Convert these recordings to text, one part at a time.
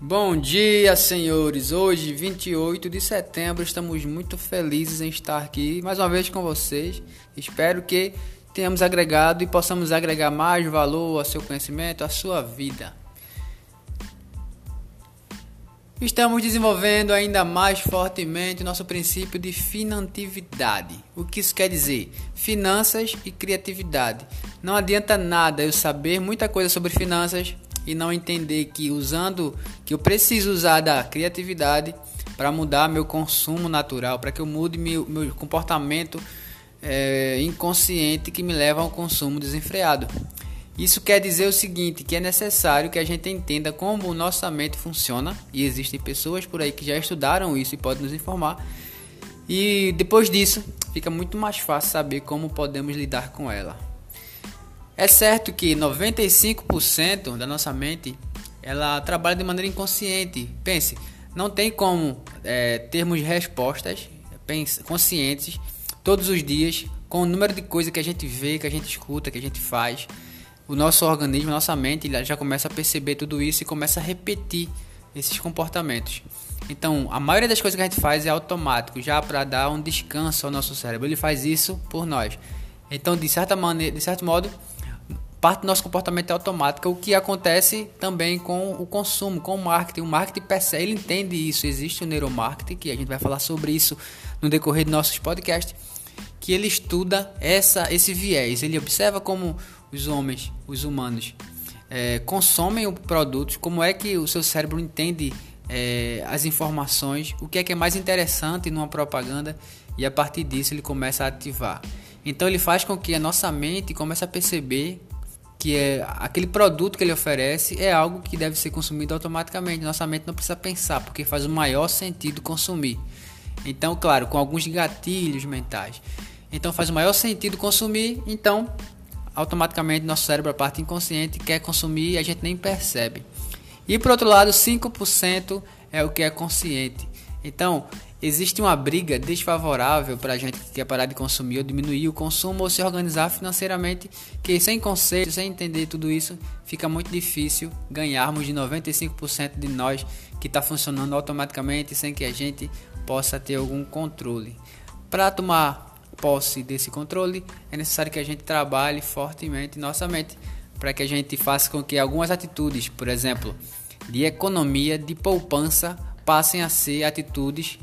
Bom dia, senhores. Hoje, 28 de setembro, estamos muito felizes em estar aqui mais uma vez com vocês. Espero que tenhamos agregado e possamos agregar mais valor ao seu conhecimento, à sua vida. Estamos desenvolvendo ainda mais fortemente nosso princípio de finantividade. O que isso quer dizer? Finanças e criatividade. Não adianta nada eu saber muita coisa sobre finanças e não entender que usando que eu preciso usar da criatividade para mudar meu consumo natural, para que eu mude meu, meu comportamento é, inconsciente que me leva ao consumo desenfreado. Isso quer dizer o seguinte, que é necessário que a gente entenda como nossa mente funciona e existem pessoas por aí que já estudaram isso e podem nos informar. E depois disso, fica muito mais fácil saber como podemos lidar com ela. É certo que 95% da nossa mente ela trabalha de maneira inconsciente. Pense, não tem como é, termos respostas conscientes todos os dias com o número de coisas que a gente vê, que a gente escuta, que a gente faz o nosso organismo, nossa mente já começa a perceber tudo isso e começa a repetir esses comportamentos. Então, a maioria das coisas que a gente faz é automático, já para dar um descanso ao nosso cérebro. Ele faz isso por nós. Então, de certa maneira, de certo modo, parte do nosso comportamento é automático, o que acontece também com o consumo, com o marketing. O marketing percebe, ele entende isso. Existe o neuromarketing, que a gente vai falar sobre isso no decorrer de nossos podcasts, que ele estuda essa esse viés. Ele observa como os homens, os humanos, é, consomem o produto, como é que o seu cérebro entende é, as informações, o que é que é mais interessante numa propaganda e a partir disso ele começa a ativar. Então ele faz com que a nossa mente comece a perceber que é aquele produto que ele oferece é algo que deve ser consumido automaticamente. Nossa mente não precisa pensar, porque faz o maior sentido consumir. Então, claro, com alguns gatilhos mentais. Então faz o maior sentido consumir, então automaticamente nosso cérebro, a parte inconsciente, quer consumir e a gente nem percebe. E por outro lado, 5% é o que é consciente. Então, existe uma briga desfavorável para a gente que quer parar de consumir ou diminuir o consumo ou se organizar financeiramente, que sem conceito, sem entender tudo isso, fica muito difícil ganharmos de 95% de nós que está funcionando automaticamente sem que a gente possa ter algum controle. Para tomar posse desse controle, é necessário que a gente trabalhe fortemente nossa mente para que a gente faça com que algumas atitudes, por exemplo, de economia, de poupança, passem a ser atitudes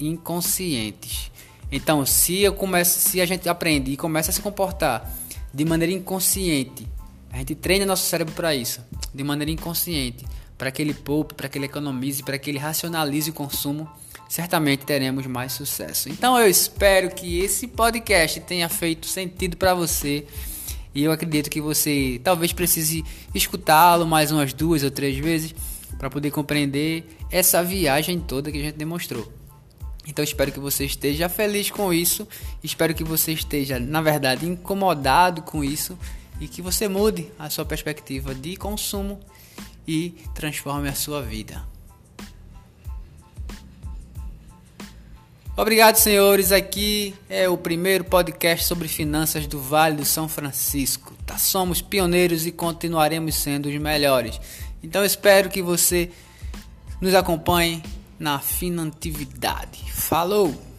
inconscientes. Então, se eu começo, se a gente aprende e começa a se comportar de maneira inconsciente, a gente treina nosso cérebro para isso, de maneira inconsciente, para que ele poupe, para que ele economize, para que ele racionalize o consumo certamente teremos mais sucesso. Então eu espero que esse podcast tenha feito sentido para você. E eu acredito que você talvez precise escutá-lo mais umas duas ou três vezes para poder compreender essa viagem toda que a gente demonstrou. Então espero que você esteja feliz com isso, espero que você esteja, na verdade, incomodado com isso e que você mude a sua perspectiva de consumo e transforme a sua vida. Obrigado, senhores. Aqui é o primeiro podcast sobre finanças do Vale do São Francisco. Tá? Somos pioneiros e continuaremos sendo os melhores. Então espero que você nos acompanhe na finantividade. Falou!